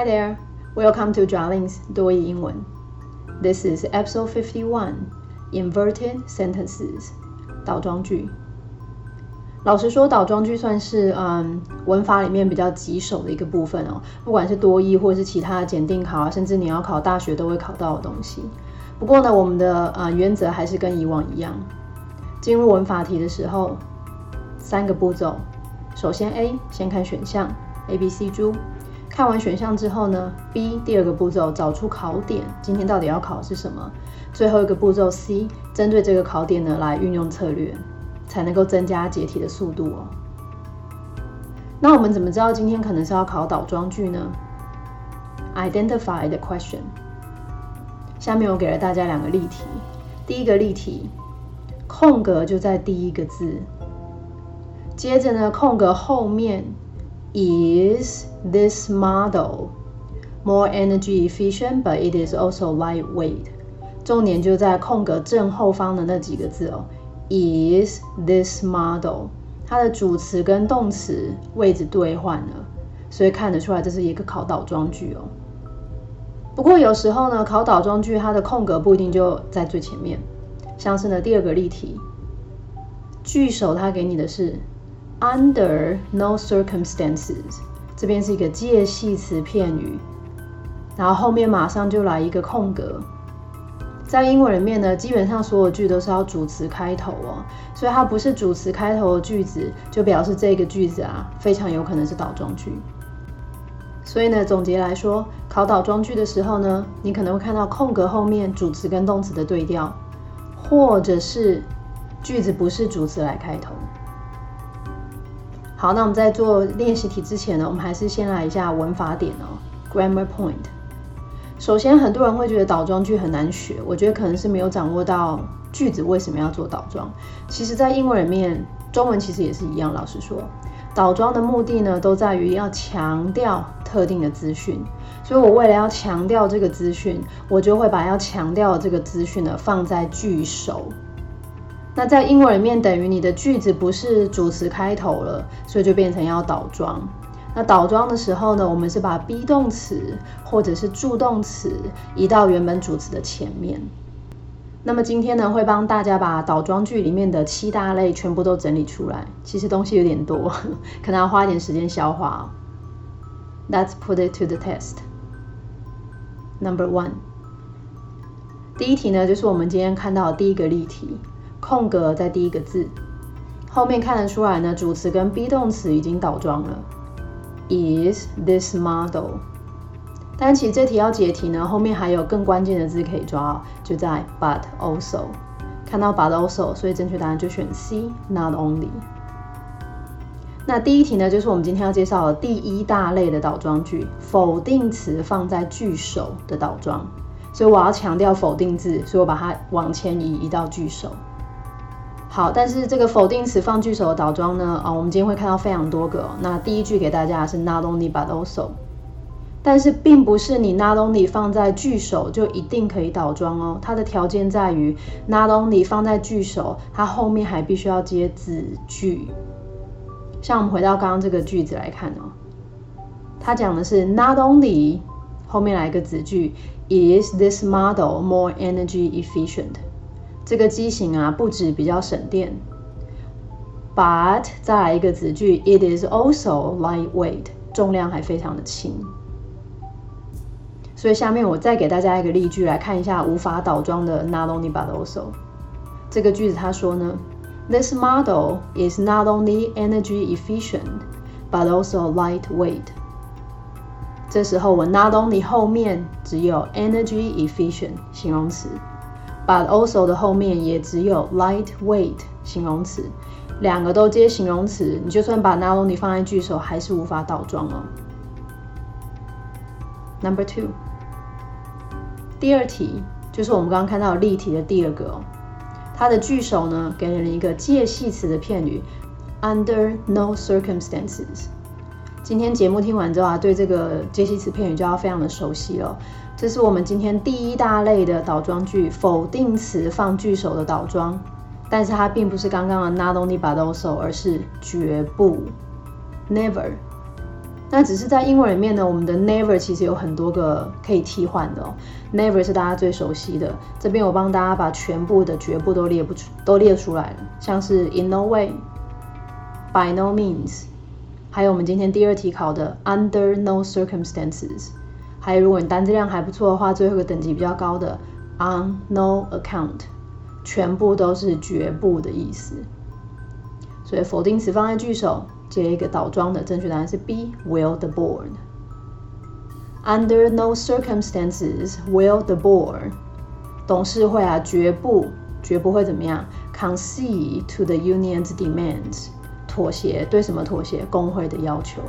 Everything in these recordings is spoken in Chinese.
Hi there, welcome to Jarling's 多益英文。This is episode fifty-one, inverted sentences，倒装句。老实说，倒装句算是嗯文法里面比较棘手的一个部分哦。不管是多益或是其他的检定考啊，甚至你要考大学都会考到的东西。不过呢，我们的呃原则还是跟以往一样。进入文法题的时候，三个步骤。首先 A 先看选项 A、B、C、D。看完选项之后呢，B 第二个步骤找出考点，今天到底要考的是什么？最后一个步骤 C 针对这个考点呢来运用策略，才能够增加解题的速度哦。那我们怎么知道今天可能是要考倒装句呢？Identify the question。下面我给了大家两个例题，第一个例题，空格就在第一个字，接着呢空格后面。Is this model more energy efficient, but it is also lightweight？重点就在空格正后方的那几个字哦。Is this model？它的主词跟动词位置兑换了，所以看得出来这是一个考倒装句哦。不过有时候呢，考倒装句它的空格不一定就在最前面，像是呢第二个例题，句首它给你的是。Under no circumstances，这边是一个介系词片语，然后后面马上就来一个空格。在英文里面呢，基本上所有句都是要主词开头哦，所以它不是主词开头的句子，就表示这个句子啊非常有可能是倒装句。所以呢，总结来说，考倒装句的时候呢，你可能会看到空格后面主词跟动词的对调，或者是句子不是主词来开头。好，那我们在做练习题之前呢，我们还是先来一下文法点哦，grammar point。首先，很多人会觉得倒装句很难学，我觉得可能是没有掌握到句子为什么要做倒装。其实，在英文里面，中文其实也是一样。老实说，倒装的目的呢，都在于要强调特定的资讯。所以我为了要强调这个资讯，我就会把要强调的这个资讯呢放在句首。那在英文里面，等于你的句子不是主词开头了，所以就变成要倒装。那倒装的时候呢，我们是把 be 动词或者是助动词移到原本主词的前面。那么今天呢，会帮大家把倒装句里面的七大类全部都整理出来。其实东西有点多，可能要花一点时间消化。Let's put it to the test. Number one，第一题呢，就是我们今天看到的第一个例题。空格在第一个字后面看得出来呢，主词跟 be 动词已经倒装了。Is this model？但其实这题要解题呢，后面还有更关键的字可以抓，就在 but also。看到 but also，所以正确答案就选 C，not only。那第一题呢，就是我们今天要介绍的第一大类的倒装句，否定词放在句首的倒装。所以我要强调否定字，所以我把它往前移，移到句首。好，但是这个否定词放句首的倒装呢？啊，我们今天会看到非常多个。那第一句给大家是 not only but also，但是并不是你 not only 放在句首就一定可以倒装哦。它的条件在于 not only 放在句首，它后面还必须要接子句。像我们回到刚刚这个句子来看哦，它讲的是 not only 后面来一个子句，is this model more energy efficient？这个机型啊，不止比较省电，but 再来一个子句，it is also lightweight，重量还非常的轻。所以下面我再给大家一个例句来看一下无法倒装的 not only but also。这个句子他说呢，this model is not only energy efficient but also lightweight。这时候我 not only 后面只有 energy efficient 形容词。But also 的后面也只有 lightweight 形容词，两个都接形容词，你就算把 not only 放在句首，还是无法倒装哦。Number two，第二题就是我们刚刚看到例题的第二个哦，它的句首呢给人一个介系词的片语，under no circumstances。今天节目听完之后啊，对这个介系词片语就要非常的熟悉了。这是我们今天第一大类的倒装句，否定词放句首的倒装，但是它并不是刚刚的 not only but also，而是绝不，never。那只是在英文里面呢，我们的 never 其实有很多个可以替换的。never 是大家最熟悉的，这边我帮大家把全部的绝不都列不出，都列出来了，像是 in no way，by no means，还有我们今天第二题考的 under no circumstances，还有如果你单词量还不错的话，最后一个等级比较高的 on no account，全部都是绝不的意思。所以否定词放在句首。接一个倒装的正确答案是 B. Will the board? Under no circumstances will the board 董事会啊，绝不绝不会怎么样？Concede to the union's demands 妥协对什么妥协？工会的要求。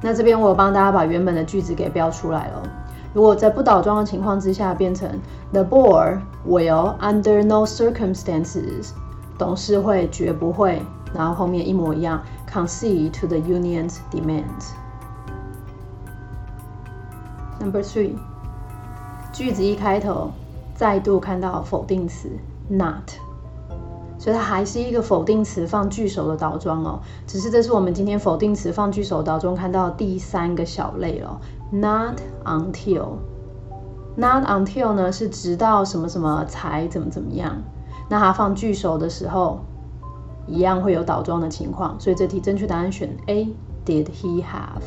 那这边我帮大家把原本的句子给标出来了。如果在不倒装的情况之下，变成 The board will under no circumstances 董事会绝不会。然后后面一模一样，concede to the union's demands。Number three，句子一开头再度看到否定词 not，所以它还是一个否定词放句首的倒装哦。只是这是我们今天否定词放句首倒装看到第三个小类了，not until。not until 呢是直到什么什么才怎么怎么样。那它放句首的时候。一样会有倒装的情况，所以这题正确答案选 A。Did he have？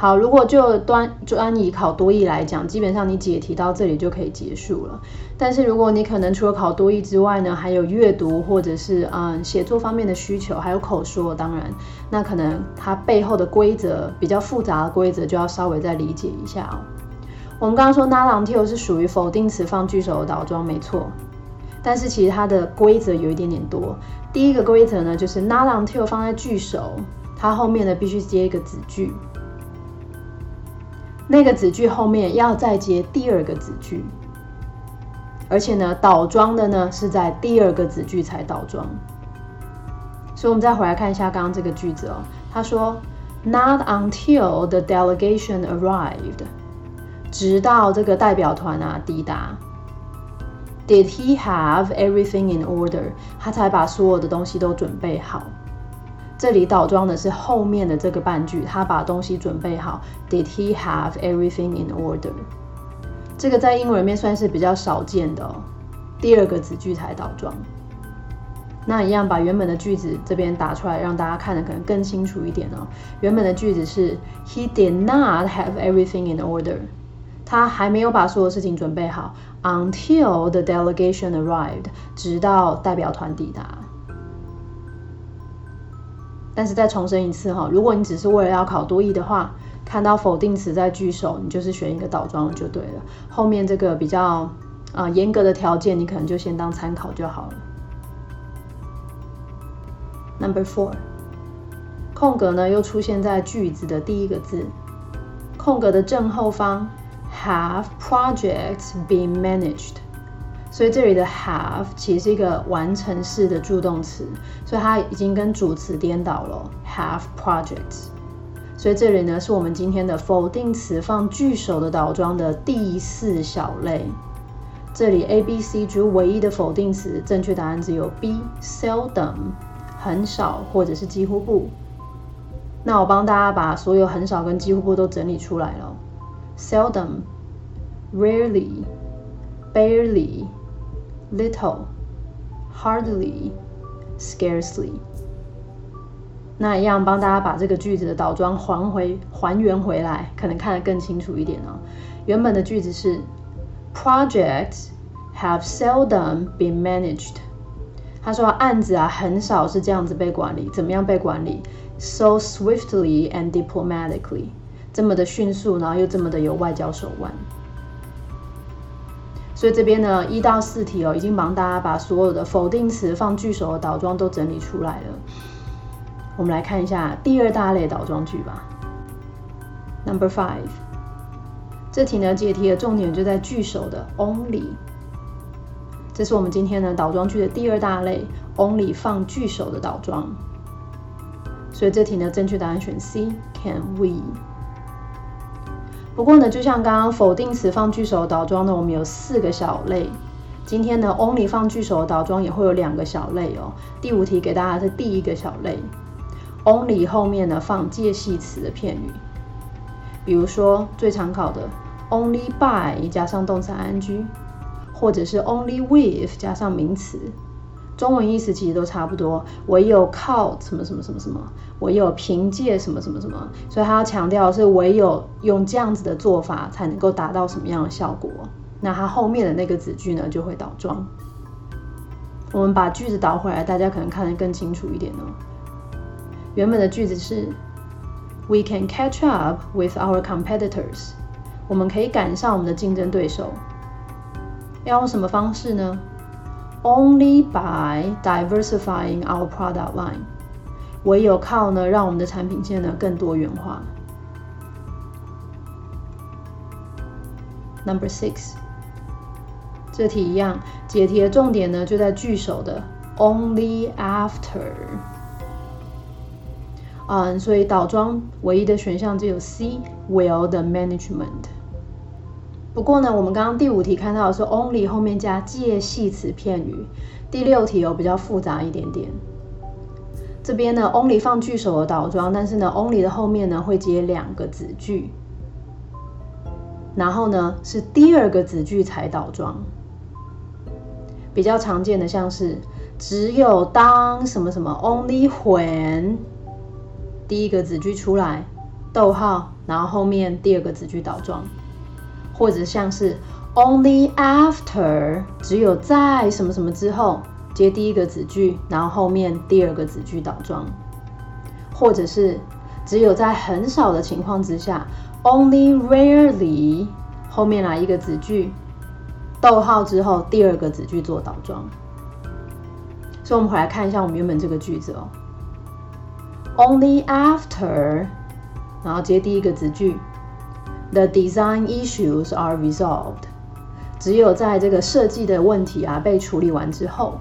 好，如果就端专以考多义来讲，基本上你解题到这里就可以结束了。但是如果你可能除了考多义之外呢，还有阅读或者是嗯写作方面的需求，还有口说，当然，那可能它背后的规则比较复杂的规则就要稍微再理解一下哦。我们刚刚说 not until 是属于否定词放句首的倒装，没错。但是其实它的规则有一点点多。第一个规则呢，就是 not until 放在句首，它后面呢必须接一个子句，那个子句后面要再接第二个子句，而且呢倒装的呢是在第二个子句才倒装。所以我们再回来看一下刚刚这个句子哦，他说 not until the delegation arrived，直到这个代表团啊抵达。Did he have everything in order？他才把所有的东西都准备好。这里倒装的是后面的这个半句，他把东西准备好。Did he have everything in order？这个在英文里面算是比较少见的，第二个子句才倒装。那一样把原本的句子这边打出来，让大家看的可能更清楚一点哦。原本的句子是 He did not have everything in order。他还没有把所有事情准备好，until the delegation arrived，直到代表团抵达。但是再重申一次哈，如果你只是为了要考多义的话，看到否定词在句首，你就是选一个倒装就对了。后面这个比较啊严格的条件，你可能就先当参考就好了。Number four，空格呢又出现在句子的第一个字，空格的正后方。Have projects been managed？所以这里的 have 其实是一个完成式的助动词，所以它已经跟主词颠倒了。Have projects？所以这里呢是我们今天的否定词放句首的倒装的第四小类。这里 A、B、C 中唯一的否定词，正确答案只有 B，seldom，很少或者是几乎不。那我帮大家把所有很少跟几乎不都整理出来了。seldom, rarely, barely, little, hardly, scarcely。那一样帮大家把这个句子的倒装还回还原回来，可能看得更清楚一点哦。原本的句子是：Projects have seldom been managed。他说案子啊很少是这样子被管理，怎么样被管理？So swiftly and diplomatically。这么的迅速，然后又这么的有外交手腕，所以这边呢一到四题哦，已经帮大家把所有的否定词放句首的倒装都整理出来了。我们来看一下第二大类倒装句吧。Number five，这题呢解题的重点就在句首的 only，这是我们今天呢倒装句的第二大类，only 放句首的倒装。所以这题呢正确答案选 C，Can we？不过呢，就像刚刚否定词放句首倒装呢，我们有四个小类。今天呢，only 放句首倒装也会有两个小类哦。第五题给大家是第一个小类 only 后面呢放介系词的片语，比如说最常考的 only by 加上动词 ing，或者是 only with 加上名词。中文意思其实都差不多，唯有靠什么什么什么什么，唯有凭借什么什么什么，所以他要强调是唯有用这样子的做法才能够达到什么样的效果。那它后面的那个子句呢就会倒装。我们把句子倒回来，大家可能看得更清楚一点哦。原本的句子是：We can catch up with our competitors。我们可以赶上我们的竞争对手。要用什么方式呢 ？Only by diversifying our product line，唯有靠呢，让我们的产品线呢更多元化。Number six，这题一样，解题的重点呢就在句首的 only after。嗯，所以倒装唯一的选项只有 C，will the management。 不过呢，我们刚刚第五题看到的是 only 后面加介系词片语，第六题有比较复杂一点点。这边呢，only 放句首的倒装，但是呢，only 的后面呢会接两个子句，然后呢是第二个子句才倒装。比较常见的像是只有当什么什么 only when 第一个子句出来，逗号，然后后面第二个子句倒装。或者像是 only after，只有在什么什么之后接第一个子句，然后后面第二个子句倒装，或者是只有在很少的情况之下，only rarely 后面来一个子句，逗号之后第二个子句做倒装。所以，我们回来看一下我们原本这个句子哦，only after，然后接第一个子句。The design issues are resolved。只有在这个设计的问题啊被处理完之后，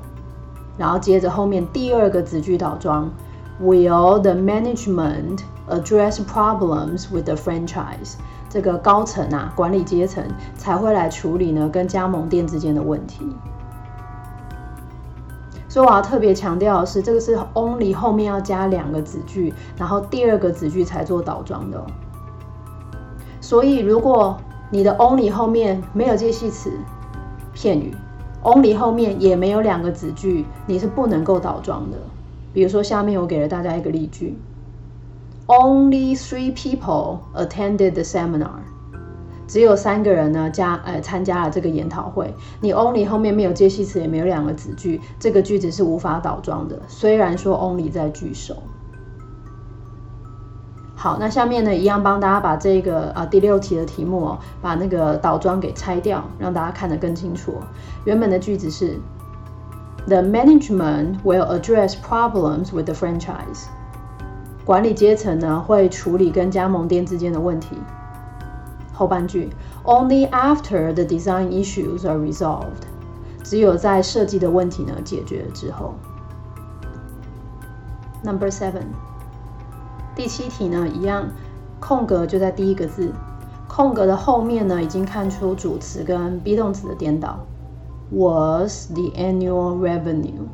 然后接着后面第二个子句倒装，Will the management address problems with the franchise？这个高层啊，管理阶层才会来处理呢跟加盟店之间的问题。所以我要特别强调的是，这个是 only 后面要加两个子句，然后第二个子句才做倒装的。所以，如果你的 only 后面没有介系词片语，only 后面也没有两个子句，你是不能够倒装的。比如说，下面我给了大家一个例句：Only three people attended the seminar。只有三个人呢加呃参加了这个研讨会。你 only 后面没有介系词，也没有两个子句，这个句子是无法倒装的。虽然说 only 在句首。好，那下面呢，一样帮大家把这个呃第六题的题目哦，把那个倒装给拆掉，让大家看得更清楚。原本的句子是：The management will address problems with the franchise。管理阶层呢会处理跟加盟店之间的问题。后半句：Only after the design issues are resolved。只有在设计的问题呢解决之后。Number seven。第七题呢，一样，空格就在第一个字，空格的后面呢，已经看出主词跟 be 动词的颠倒。Was the annual revenue？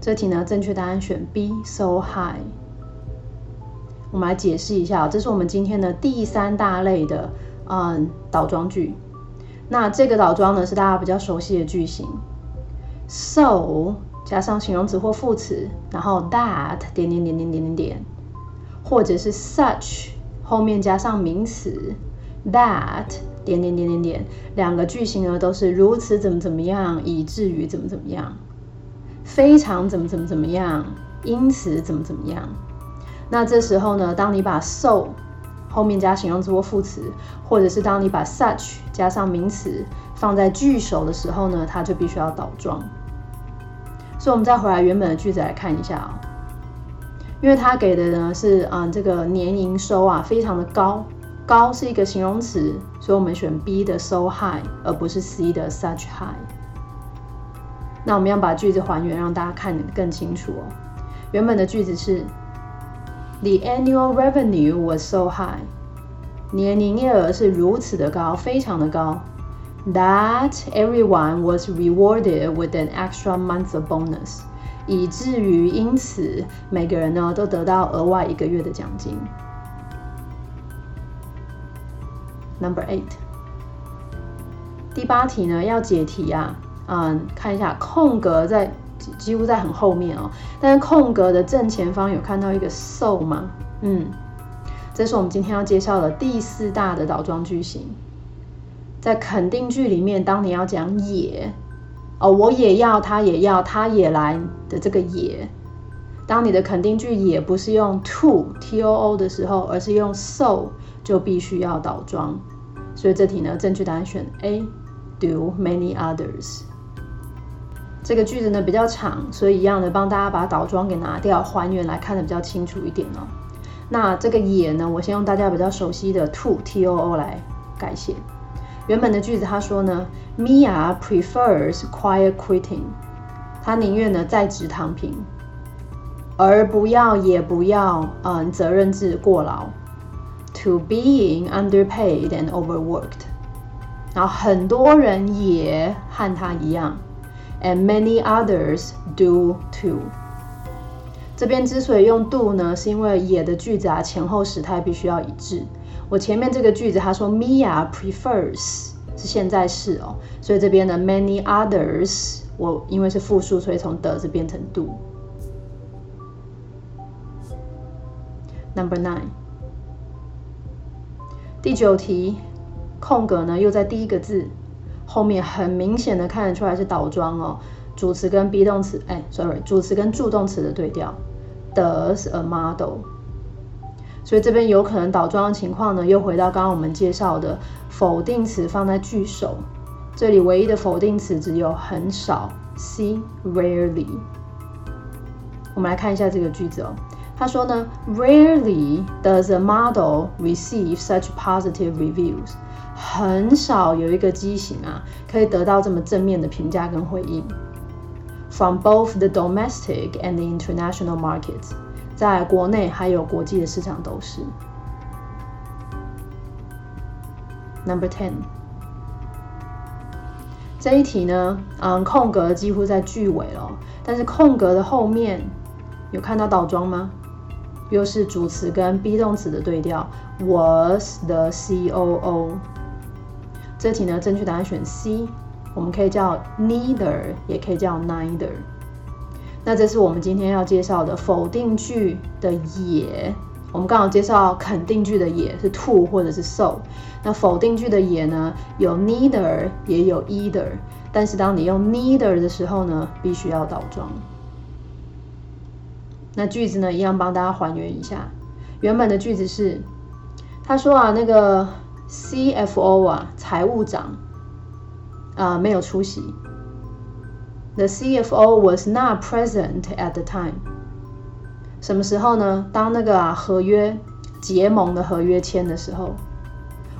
这题呢，正确答案选 B，so high。我们来解释一下，这是我们今天的第三大类的，嗯，倒装句。那这个倒装呢，是大家比较熟悉的句型，so 加上形容词或副词，然后 that 点点点点点点点。或者是 such 后面加上名词 that 点点点点点，两个句型呢都是如此怎么怎么样，以至于怎么怎么样，非常怎么怎么怎么样，因此怎么怎么样。那这时候呢，当你把 so 后面加形容词或副词，或者是当你把 such 加上名词放在句首的时候呢，它就必须要倒装。所以，我们再回来原本的句子来看一下啊。因为它给的呢是啊这个年营收啊非常的高，高是一个形容词，所以我们选 B 的 so high，而不是 C 的 such high。那我们要把句子还原，让大家看得更清楚哦。原本的句子是 The annual revenue was so high，年营业额是如此的高，非常的高，that everyone was rewarded with an extra month of bonus。以至于因此每个人呢都得到额外一个月的奖金。Number eight，第八题呢要解题啊，嗯，看一下空格在几乎在很后面哦，但是空格的正前方有看到一个 so 吗？嗯，这是我们今天要介绍的第四大的倒装句型。在肯定句里面，当你要讲也哦，我也要，他也要，他也来的这个也，当你的肯定句也不是用 to t o o 的时候，而是用 so，就必须要倒装。所以这题呢，正确答案选 A。Do many others？这个句子呢比较长，所以一样的帮大家把倒装给拿掉，还原来看的比较清楚一点哦。那这个也呢，我先用大家比较熟悉的 to t o o 来改写。原本的句子他说呢，Mia prefers quiet quitting，他宁愿呢在职躺平，而不要也不要嗯责任制过劳，to being underpaid and overworked。然后很多人也和他一样，and many others do too。这边之所以用 do 呢，是因为也的句子啊前后时态必须要一致。我前面这个句子，他说 Mia prefers 是现在式哦，所以这边的 many others 我因为是复数，所以从的字变成 do。Number nine，第九题，空格呢又在第一个字后面，很明显的看得出来是倒装哦，主词跟 be 动词，哎，sorry，主词跟助动词的对调，Does a model。所以这边有可能倒装的情况呢，又回到刚刚我们介绍的否定词放在句首，这里唯一的否定词只有很少，see rarely。我们来看一下这个句子哦，他说呢，Rarely does a model receive such positive reviews，很少有一个机型啊可以得到这么正面的评价跟回应，from both the domestic and the international markets。在国内还有国际的市场都是。Number ten，这一题呢，嗯，空格几乎在句尾了，但是空格的后面有看到倒装吗？又是主词跟 be 动词的对调，was the COO。这题呢，正确答案选 C，我们可以叫 neither，也可以叫 neither。那这是我们今天要介绍的否定句的也。我们刚好介绍肯定句的也是 to 或者是 so。那否定句的也呢，有 neither 也有 either。但是当你用 neither 的时候呢，必须要倒装。那句子呢，一样帮大家还原一下。原本的句子是，他说啊，那个 CFO 啊，财务长啊，没有出席。The CFO was not present at the time。什么时候呢？当那个啊合约结盟的合约签的时候，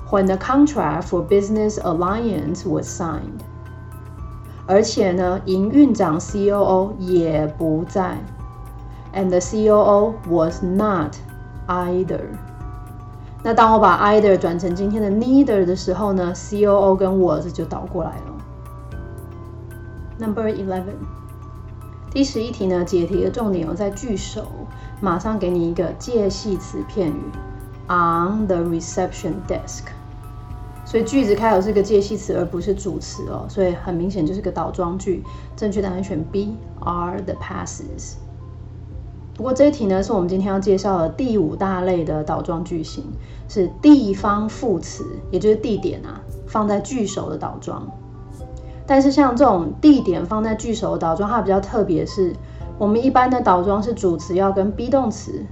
When the contract for business alliance was signed。而且呢，营运长 COO 也不在，and the COO was not either。 那当我把 either 转成今天的 neither 的时候呢，COO 跟 was 就倒过来了。Number eleven，第十一题呢，解题的重点有在句首，马上给你一个介系词片语，on the reception desk。所以句子开头是个介系词，而不是主词哦，所以很明显就是个倒装句。正确答案选 B，are the passes。不过这一题呢，是我们今天要介绍的第五大类的倒装句型，是地方副词，也就是地点啊，放在句首的倒装。但是像这种地点放在句首的倒装，它比较特别，是我们一般的倒装是主词要跟 be 动词，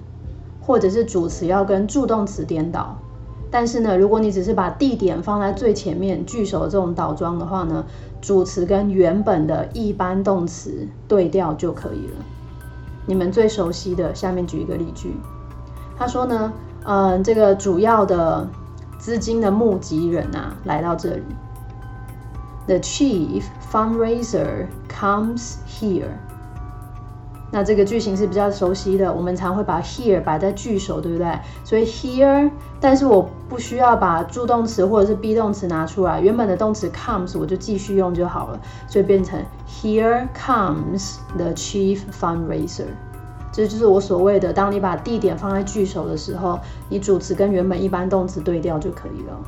或者是主词要跟助动词颠倒。但是呢，如果你只是把地点放在最前面句首的这种倒装的话呢，主词跟原本的一般动词对调就可以了。你们最熟悉的，下面举一个例句，他说呢，嗯，这个主要的资金的募集人啊，来到这里。The chief fundraiser comes here。那这个句型是比较熟悉的，我们常会把 here 摆在句首，对不对？所以 here，但是我不需要把助动词或者是 be 动词拿出来，原本的动词 comes 我就继续用就好了，所以变成 here comes the chief fundraiser。这就是我所谓的，当你把地点放在句首的时候，你主词跟原本一般动词对调就可以了。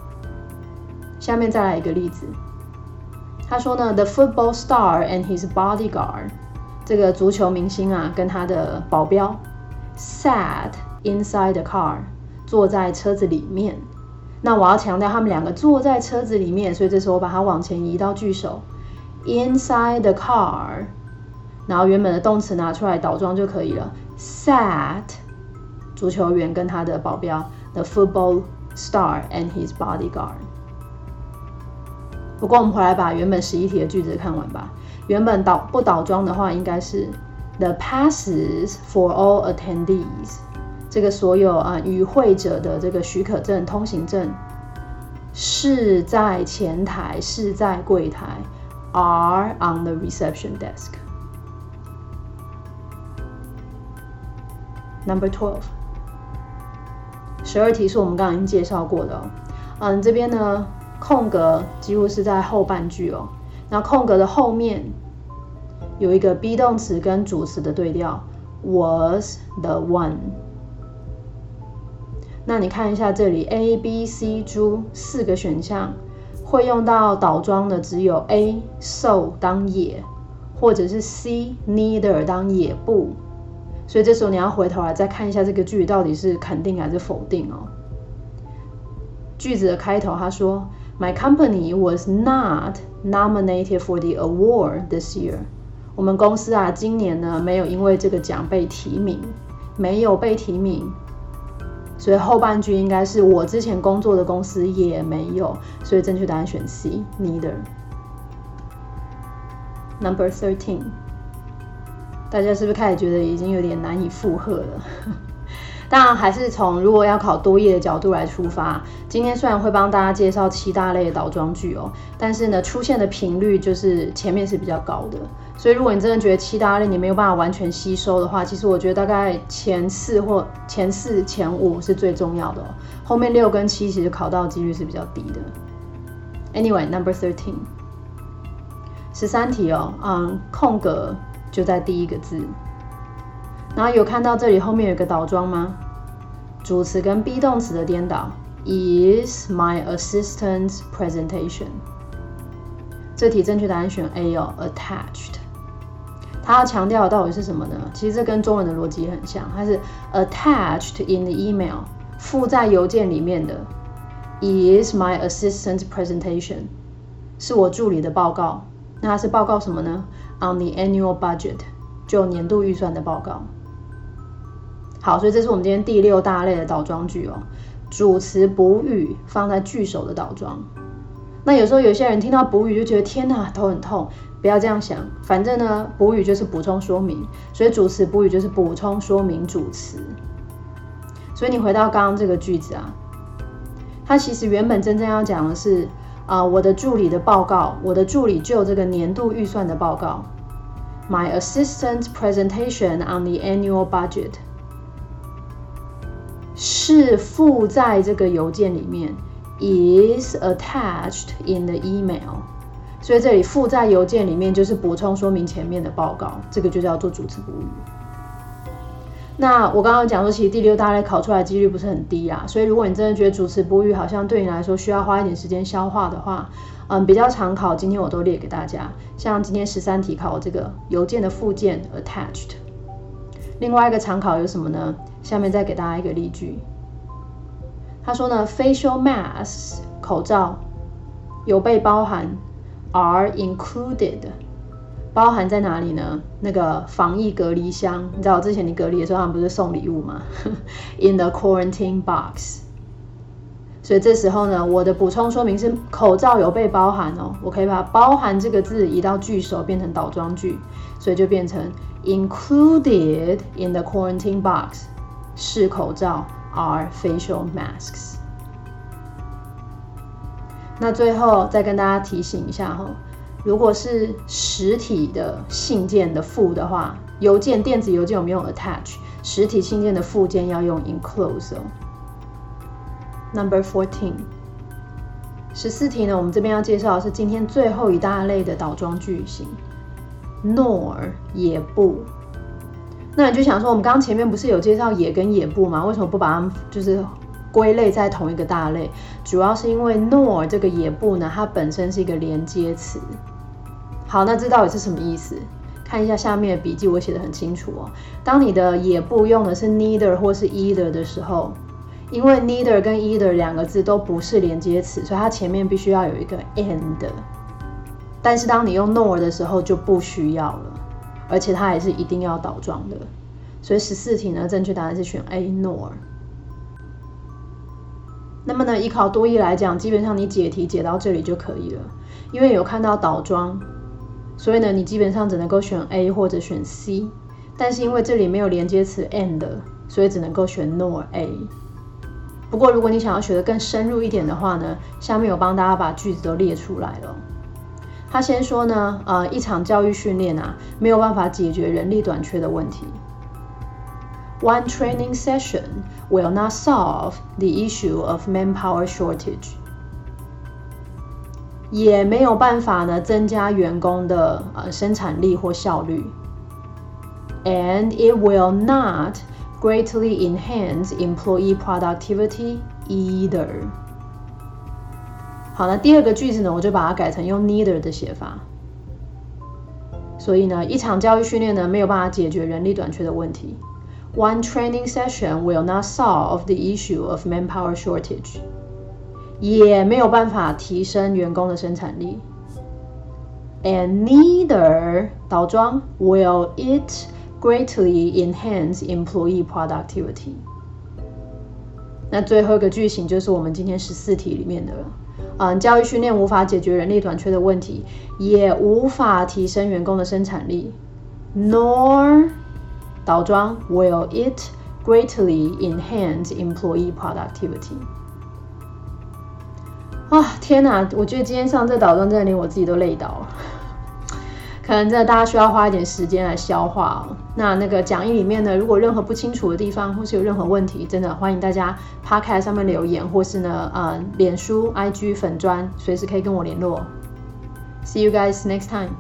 下面再来一个例子，他说呢，the football star and his bodyguard，这个足球明星啊，跟他的保镖 sat inside the car，坐在车子里面。那我要强调他们两个坐在车子里面，所以这时候我把它往前移到句首，inside the car。然后原本的动词拿出来倒装就可以了。Sat，足球员跟他的保镖，the football star and his bodyguard。不过我们回来把原本十一题的句子看完吧。原本倒不倒装的话，应该是 the passes for all attendees。这个所有啊与会者的这个许可证、通行证是在前台，是在柜台，are on the reception desk。Number twelve，十二题是我们刚刚已经介绍过的哦。嗯，这边呢空格几乎是在后半句哦。那空格的后面有一个 be 动词跟主词的对调，was the one。那你看一下这里 A、B、C、D 四个选项，会用到倒装的只有 A so 当也，或者是 C neither 当也不。所以这时候你要回头来再看一下这个句到底是肯定还是否定哦。句子的开头他说：“My company was not nominated for the award this year。”我们公司啊，今年呢没有因为这个奖被提名，没有被提名。所以后半句应该是我之前工作的公司也没有。所以正确答案选 C，neither。Number thirteen。大家是不是开始觉得已经有点难以负荷了？那，还是从如果要考多页的角度来出发。今天虽然会帮大家介绍七大类的倒装句哦，但是呢，出现的频率就是前面是比较高的。所以，如果你真的觉得七大类你没有办法完全吸收的话，其实我觉得大概前四或前四、前五是最重要的哦。后面六跟七其实考到几率是比较低的。Anyway，number thirteen，十三题哦，嗯，空格。就在第一个字，然后有看到这里后面有个倒装吗？主词跟 be 动词的颠倒，is my assistant's presentation。这题正确答案选 A 哦，attached。它要强调的到底是什么呢？其实这跟中文的逻辑很像，它是 attached in the email，附在邮件里面的，is my assistant's presentation，是我助理的报告。那它是报告什么呢？On the annual budget，就年度预算的报告。好，所以这是我们今天第六大类的倒装句哦。主词补语放在句首的倒装。那有时候有些人听到补语就觉得天哪，头很痛。不要这样想，反正呢，补语就是补充说明，所以主词补语就是补充说明主词。所以你回到刚刚这个句子啊，它其实原本真正要讲的是。啊，我的助理的报告，我的助理就这个年度预算的报告，My assistant presentation on the annual budget 是附在这个邮件里面，is attached in the email。所以这里附在邮件里面就是补充说明前面的报告，这个就叫做主词补语。那我刚刚讲说，其实第六大类考出来几率不是很低啊，所以如果你真的觉得主词补语好像对你来说需要花一点时间消化的话，嗯，比较常考，今天我都列给大家。像今天十三题考这个邮件的附件 attached。另外一个常考有什么呢？下面再给大家一个例句。他说呢，facial masks 口罩有被包含，are included。包含在哪里呢？那个防疫隔离箱，你知道之前你隔离的时候，他们不是送礼物吗？In the quarantine box。所以这时候呢，我的补充说明是口罩有被包含哦，我可以把“包含”这个字移到句首，变成倒装句，所以就变成 included in the quarantine box 是口罩 are facial masks。那最后再跟大家提醒一下哈。如果是实体的信件的附的话，邮件电子邮件我们用 attach，实体信件的附件要用 enclose 哦。Number fourteen，十四题呢，我们这边要介绍的是今天最后一大类的倒装句型，nor 也不。那你就想说，我们刚刚前面不是有介绍也跟也不吗？为什么不把它们就是归类在同一个大类？主要是因为 nor 这个也不呢，它本身是一个连接词。好，那这到底是什么意思？看一下下面的笔记，我写的很清楚哦。当你的也不用的是 neither 或是 either 的时候，因为 neither 跟 either 两个字都不是连接词，所以它前面必须要有一个 and。但是当你用 nor 的时候就不需要了，而且它也是一定要倒装的。所以十四题呢，正确答案是选 A nor。那么呢，依考多义来讲，基本上你解题解到这里就可以了，因为有看到倒装。所以呢，你基本上只能够选 A 或者选 C，但是因为这里没有连接词 and，所以只能够选 nor A。不过如果你想要学的更深入一点的话呢，下面有帮大家把句子都列出来了。他先说呢，呃，一场教育训练啊，没有办法解决人力短缺的问题。One training session will not solve the issue of manpower shortage. 也没有办法呢增加员工的呃生产力或效率，and it will not greatly enhance employee productivity either。 好，那第二个句子呢，我就把它改成用 neither 的写法。所以呢，一场教育训练呢没有办法解决人力短缺的问题。One training session will not solve the issue of manpower shortage. 也没有办法提升员工的生产力。And neither 倒装 will it greatly enhance employee productivity。那最后一个句型就是我们今天十四题里面的，嗯，教育训练无法解决人力短缺的问题，也无法提升员工的生产力。Nor 倒装 will it greatly enhance employee productivity。啊天哪！我觉得今天上这导论真的连我自己都累倒了，可能真的大家需要花一点时间来消化。那那个讲义里面呢，如果任何不清楚的地方，或是有任何问题，真的欢迎大家 p 开上面留言，或是呢，呃，脸书、IG 粉砖，随时可以跟我联络。See you guys next time.